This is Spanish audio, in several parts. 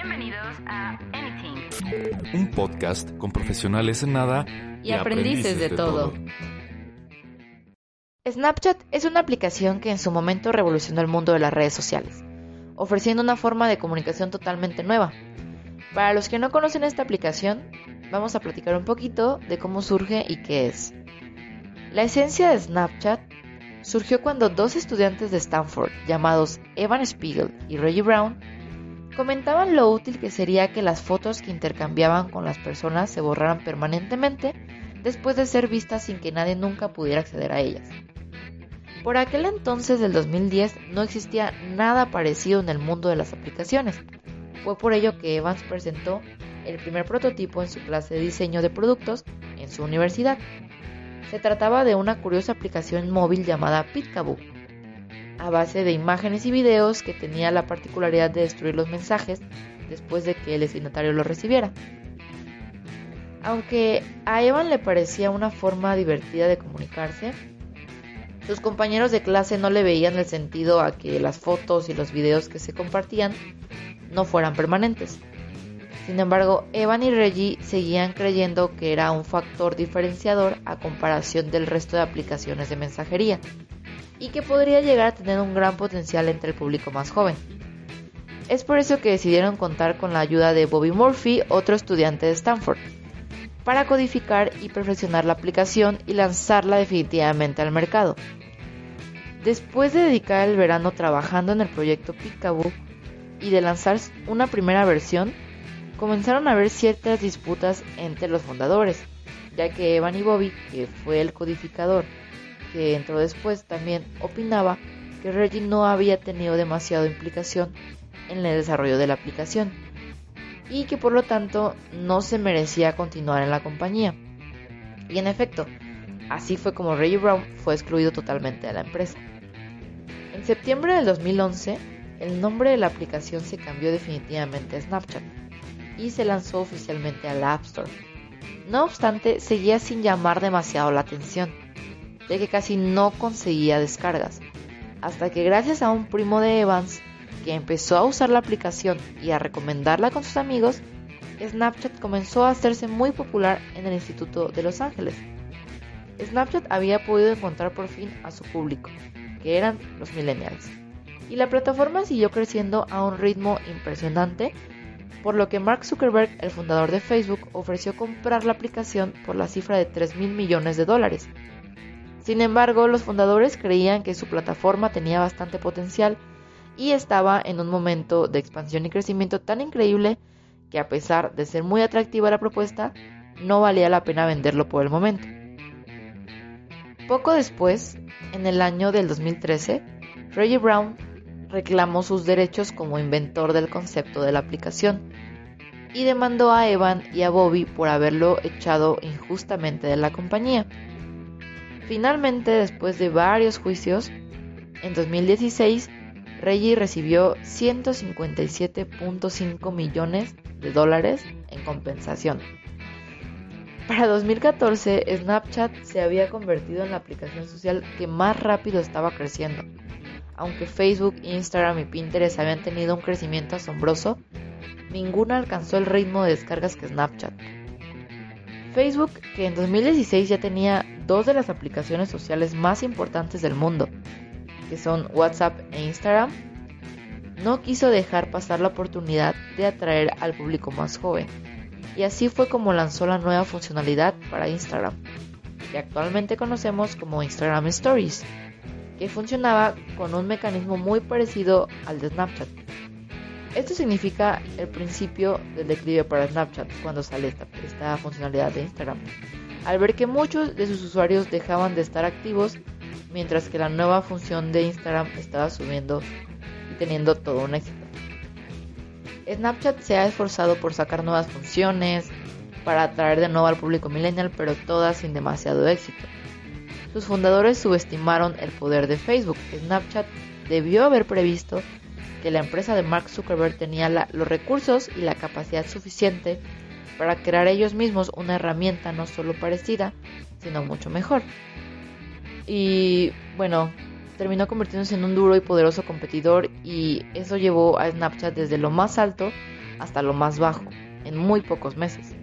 Bienvenidos a Anything. Un podcast con profesionales en nada y, aprendices, de, todo. Snapchat es una aplicación que en su momento revolucionó el mundo de las redes sociales, ofreciendo una forma de comunicación totalmente nueva. Para los que no conocen esta aplicación, vamos a platicar un poquito de cómo surge y qué es. La esencia de Snapchat surgió cuando dos estudiantes de Stanford, llamados Evan Spiegel y Reggie Brown, comentaban lo útil que sería que las fotos que intercambiaban con las personas se borraran permanentemente después de ser vistas sin que nadie nunca pudiera acceder a ellas. Por aquel entonces del 2010 no existía nada parecido en el mundo de las aplicaciones. Fue por ello que Evans presentó el primer prototipo en su clase de diseño de productos en su universidad. Se trataba de una curiosa aplicación móvil llamada Pitcaboo, a base de imágenes y videos que tenía la particularidad de destruir los mensajes después de que el destinatario los recibiera. Aunque a Evan le parecía una forma divertida de comunicarse, sus compañeros de clase no le veían el sentido a que las fotos y los videos que se compartían no fueran permanentes. Sin embargo, Evan y Reggie seguían creyendo que era un factor diferenciador a comparación del resto de aplicaciones de mensajería y que podría llegar a tener un gran potencial entre el público más joven. Es por eso que decidieron contar con la ayuda de Bobby Murphy, otro estudiante de Stanford, para codificar y perfeccionar la aplicación y lanzarla definitivamente al mercado. Después de dedicar el verano trabajando en el proyecto Picaboo y de lanzar una primera versión, comenzaron a haber ciertas disputas entre los fundadores, ya que Evan y Bobby, que fue el codificador, que entró después, también opinaba que Reggie no había tenido demasiada implicación en el desarrollo de la aplicación y que por lo tanto no se merecía continuar en la compañía. Y en efecto, así fue como Reggie Brown fue excluido totalmente de la empresa. En septiembre del 2011, el nombre de la aplicación se cambió definitivamente a Snapchat y se lanzó oficialmente a la App Store. No obstante, seguía sin llamar demasiado la atención, ya que casi no conseguía descargas, hasta que gracias a un primo de Evans, que empezó a usar la aplicación y a recomendarla con sus amigos, Snapchat comenzó a hacerse muy popular en el Instituto de Los Ángeles. Snapchat había podido encontrar por fin a su público, que eran los millennials, y la plataforma siguió creciendo a un ritmo impresionante por lo que Mark Zuckerberg, el fundador de Facebook, ofreció comprar la aplicación por la cifra de 3 mil millones de dólares. Sin embargo, los fundadores creían que su plataforma tenía bastante potencial y estaba en un momento de expansión y crecimiento tan increíble que a pesar de ser muy atractiva la propuesta, no valía la pena venderlo por el momento. Poco después, en el año del 2013, Reggie Brown reclamó sus derechos como inventor del concepto de la aplicación y demandó a Evan y a Bobby por haberlo echado injustamente de la compañía. Finalmente, después de varios juicios, en 2016, Reggie recibió 157.5 millones de dólares en compensación. Para 2014, Snapchat se había convertido en la aplicación social que más rápido estaba creciendo aunque Facebook, Instagram y Pinterest habían tenido un crecimiento asombroso, ninguna alcanzó el ritmo de descargas que Snapchat. Facebook, que en 2016 ya tenía dos de las aplicaciones sociales más importantes del mundo, que son WhatsApp e Instagram, no quiso dejar pasar la oportunidad de atraer al público más joven, y así fue como lanzó la nueva funcionalidad para Instagram, que actualmente conocemos como Instagram Stories que funcionaba con un mecanismo muy parecido al de Snapchat. Esto significa el principio del declive para Snapchat cuando sale esta, funcionalidad de Instagram. Al ver que muchos de sus usuarios dejaban de estar activos, mientras que la nueva función de Instagram estaba subiendo y teniendo todo un éxito. Snapchat se ha esforzado por sacar nuevas funciones, para atraer de nuevo al público millennial, pero todas sin demasiado éxito. Sus fundadores subestimaron el poder de Facebook. Snapchat debió haber previsto que la empresa de Mark Zuckerberg tenía los recursos y la capacidad suficiente para crear ellos mismos una herramienta no solo parecida, sino mucho mejor. Y bueno, terminó convirtiéndose en un duro y poderoso competidor y eso llevó a Snapchat desde lo más alto hasta lo más bajo, en muy pocos meses.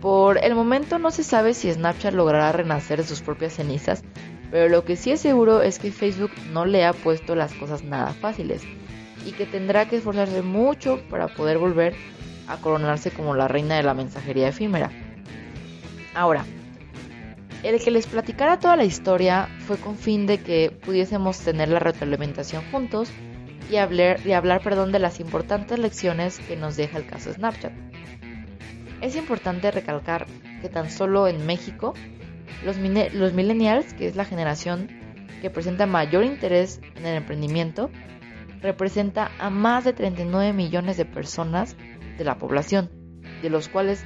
Por el momento no se sabe si Snapchat logrará renacer de sus propias cenizas, pero lo que sí es seguro es que Facebook no le ha puesto las cosas nada fáciles y que tendrá que esforzarse mucho para poder volver a coronarse como la reina de la mensajería efímera. Ahora, el que les platicara toda la historia fue con fin de que pudiésemos tener la retroalimentación juntos y hablar, y hablar perdón, de las importantes lecciones que nos deja el caso Snapchat. Es importante recalcar que tan solo en México, los, los millennials, que es la generación que presenta mayor interés en el emprendimiento, representa a más de 39 millones de personas de la población, de los cuales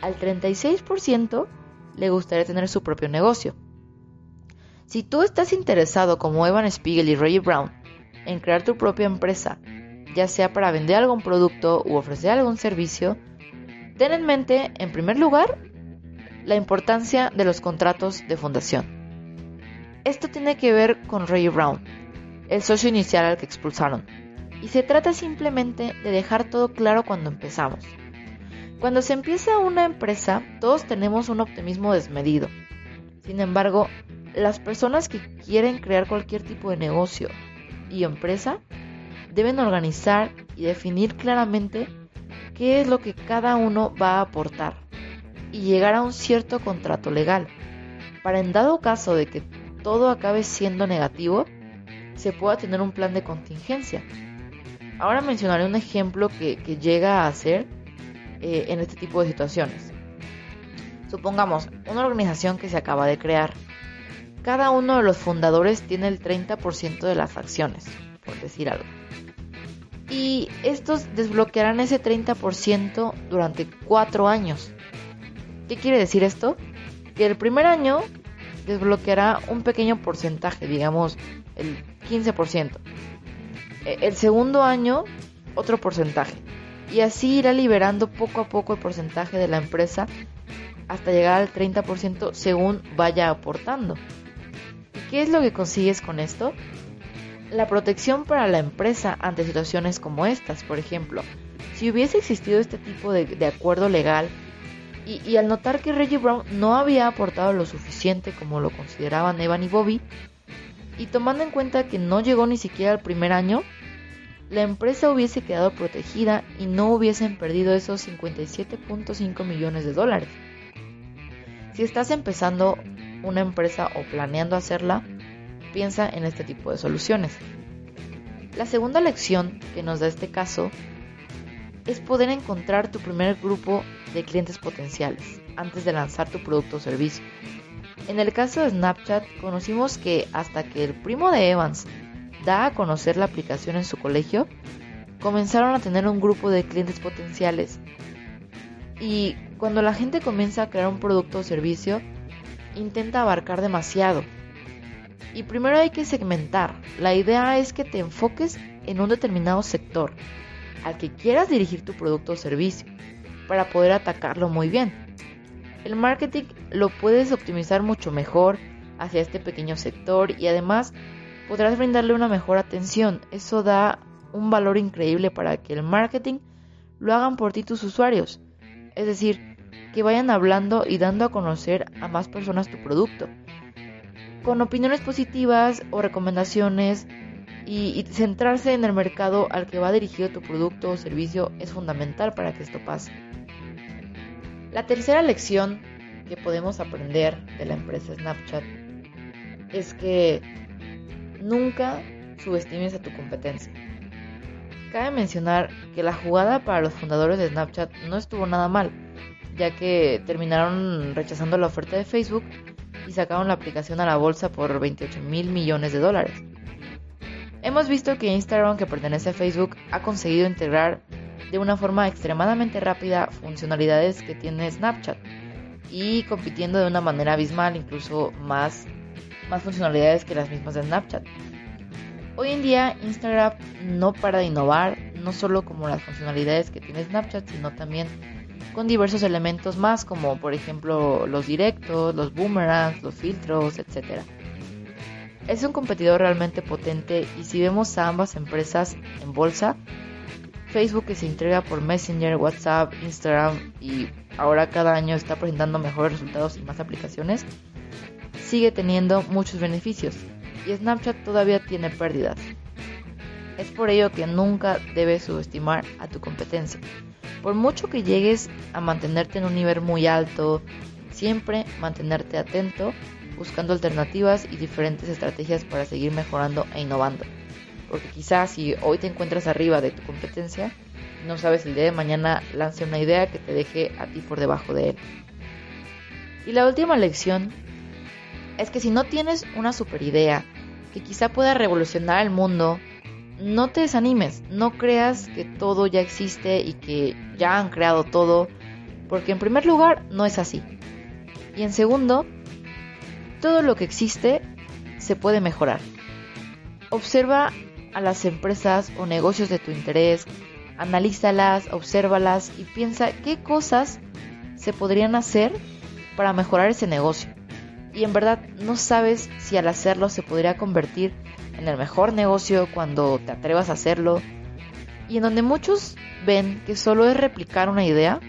al 36% le gustaría tener su propio negocio. Si tú estás interesado como Evan Spiegel y Ray Brown en crear tu propia empresa, ya sea para vender algún producto u ofrecer algún servicio, ten en mente, en primer lugar, la importancia de los contratos de fundación. Esto tiene que ver con Ray Brown, el socio inicial al que expulsaron, y se trata simplemente de dejar todo claro cuando empezamos. Cuando se empieza una empresa, todos tenemos un optimismo desmedido. Sin embargo, las personas que quieren crear cualquier tipo de negocio y empresa deben organizar y definir claramente qué es lo que cada uno va a aportar y llegar a un cierto contrato legal, para en dado caso de que todo acabe siendo negativo, se pueda tener un plan de contingencia. Ahora mencionaré un ejemplo que, llega a ser eh, en este tipo de situaciones. Supongamos una organización que se acaba de crear. Cada uno de los fundadores tiene el 30% de las acciones, por decir algo. Y estos desbloquearán ese 30% durante cuatro años. ¿Qué quiere decir esto? Que el primer año desbloqueará un pequeño porcentaje, digamos el 15%. E, el segundo año, otro porcentaje. Y así irá liberando poco a poco el porcentaje de la empresa hasta llegar al 30% según vaya aportando. ¿Y qué es lo que consigues con esto? La protección para la empresa ante situaciones como estas, por ejemplo. Si hubiese existido este tipo de, acuerdo legal y, al notar que Reggie Brown no había aportado lo suficiente como lo consideraban Evan y Bobby, y tomando en cuenta que no llegó ni siquiera al primer año, la empresa hubiese quedado protegida y no hubiesen perdido esos 57.5 millones de dólares. Si estás empezando una empresa o planeando hacerla, piensa en este tipo de soluciones. La segunda lección que nos da este caso es poder encontrar tu primer grupo de clientes potenciales antes de lanzar tu producto o servicio. En el caso de Snapchat, conocimos que hasta que el primo de Evans da a conocer la aplicación en su colegio, comenzaron a tener un grupo de clientes potenciales. Y cuando la gente comienza a crear un producto o servicio, intenta abarcar demasiado. Y primero hay que segmentar. La idea es que te enfoques en un determinado sector al que quieras dirigir tu producto o servicio para poder atacarlo muy bien. El marketing lo puedes optimizar mucho mejor hacia este pequeño sector y además podrás brindarle una mejor atención. Eso da un valor increíble para que el marketing lo hagan por ti tus usuarios. Es decir, que vayan hablando y dando a conocer a más personas tu producto. Con opiniones positivas o recomendaciones y, centrarse en el mercado al que va dirigido tu producto o servicio es fundamental para que esto pase. La tercera lección que podemos aprender de la empresa Snapchat es que nunca subestimes a tu competencia. Cabe mencionar que la jugada para los fundadores de Snapchat no estuvo nada mal, ya que terminaron rechazando la oferta de Facebook y sacaron la aplicación a la bolsa por 28 mil millones de dólares. Hemos visto que Instagram, que pertenece a Facebook, ha conseguido integrar de una forma extremadamente rápida funcionalidades que tiene Snapchat y compitiendo de una manera abismal, incluso más, más funcionalidades que las mismas de Snapchat. Hoy en día Instagram no para de innovar, no solo como las funcionalidades que tiene Snapchat, sino también con diversos elementos más como por ejemplo los directos, los boomerangs, los filtros, etc. Es un competidor realmente potente y si vemos a ambas empresas en bolsa, Facebook que se entrega por Messenger, WhatsApp, Instagram y ahora cada año está presentando mejores resultados y más aplicaciones, sigue teniendo muchos beneficios y Snapchat todavía tiene pérdidas. Es por ello que nunca debes subestimar a tu competencia. Por mucho que llegues a mantenerte en un nivel muy alto, siempre mantenerte atento, buscando alternativas y diferentes estrategias para seguir mejorando e innovando. Porque quizás si hoy te encuentras arriba de tu competencia, no sabes el día de mañana lance una idea que te deje a ti por debajo de él. Y la última lección es que si no tienes una super idea que quizá pueda revolucionar el mundo, no te desanimes, no creas que todo ya existe y que ya han creado todo, porque en primer lugar no es así. Y en segundo, todo lo que existe se puede mejorar. Observa a las empresas o negocios de tu interés, analízalas, obsérvalas y piensa qué cosas se podrían hacer para mejorar ese negocio. Y en verdad no sabes si al hacerlo se podría convertir en el mejor negocio cuando te atrevas a hacerlo. Y en donde muchos ven que solo es replicar una idea,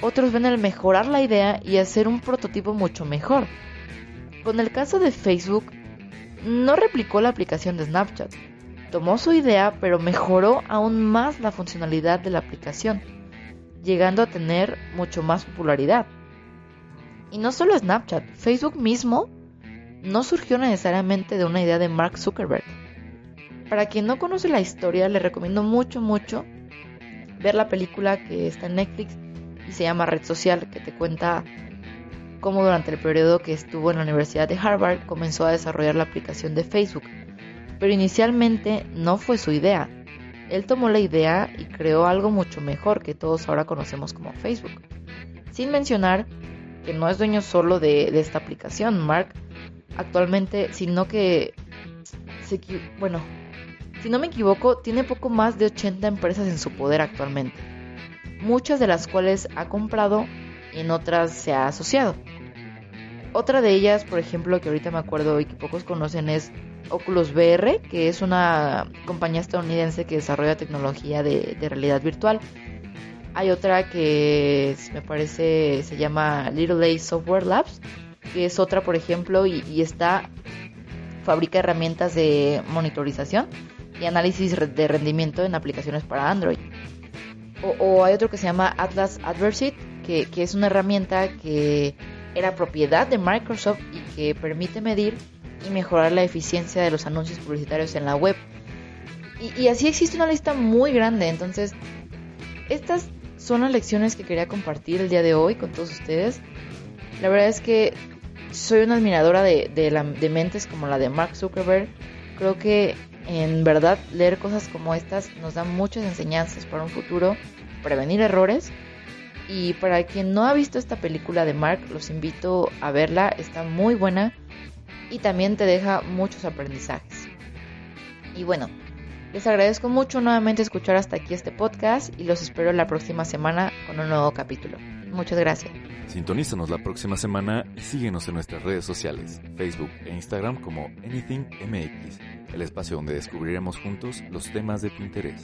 otros ven el mejorar la idea y hacer un prototipo mucho mejor. Con el caso de Facebook, no replicó la aplicación de Snapchat. Tomó su idea, pero mejoró aún más la funcionalidad de la aplicación, llegando a tener mucho más popularidad. Y no solo Snapchat, Facebook mismo no surgió necesariamente de una idea de Mark Zuckerberg. Para quien no conoce la historia, le recomiendo mucho, mucho ver la película que está en Netflix y se llama Red Social, que te cuenta cómo durante el periodo que estuvo en la Universidad de Harvard comenzó a desarrollar la aplicación de Facebook. Pero inicialmente no fue su idea. Él tomó la idea y creó algo mucho mejor que todos ahora conocemos como Facebook. Sin mencionar que no es dueño solo de, esta aplicación. Mark actualmente, sino que, se, bueno, si no me equivoco, tiene poco más de 80 empresas en su poder actualmente, muchas de las cuales ha comprado y en otras se ha asociado. Otra de ellas, por ejemplo, que ahorita me acuerdo y que pocos conocen es Oculus VR, que es una compañía estadounidense que desarrolla tecnología de, realidad virtual. Hay otra que me parece se llama Little A Software Labs, que es otra, por ejemplo, y, está fabrica herramientas de monitorización y análisis de rendimiento en aplicaciones para Android. O, hay otro que se llama Atlas Adversity, que, es una herramienta que era propiedad de Microsoft y que permite medir y mejorar la eficiencia de los anuncios publicitarios en la web. Y, así existe una lista muy grande. Entonces, estas son las lecciones que quería compartir el día de hoy con todos ustedes. La verdad es que soy una admiradora de, de, mentes como la de Mark Zuckerberg. Creo que en verdad leer cosas como estas nos da muchas enseñanzas para un futuro, prevenir errores. Y para quien no ha visto esta película de Mark, los invito a verla, está muy buena y también te deja muchos aprendizajes. Y bueno, les agradezco mucho nuevamente escuchar hasta aquí este podcast y los espero la próxima semana con un nuevo capítulo. Muchas gracias. Sintonízanos la próxima semana y síguenos en nuestras redes sociales, Facebook e Instagram como AnythingMX, el espacio donde descubriremos juntos los temas de tu interés.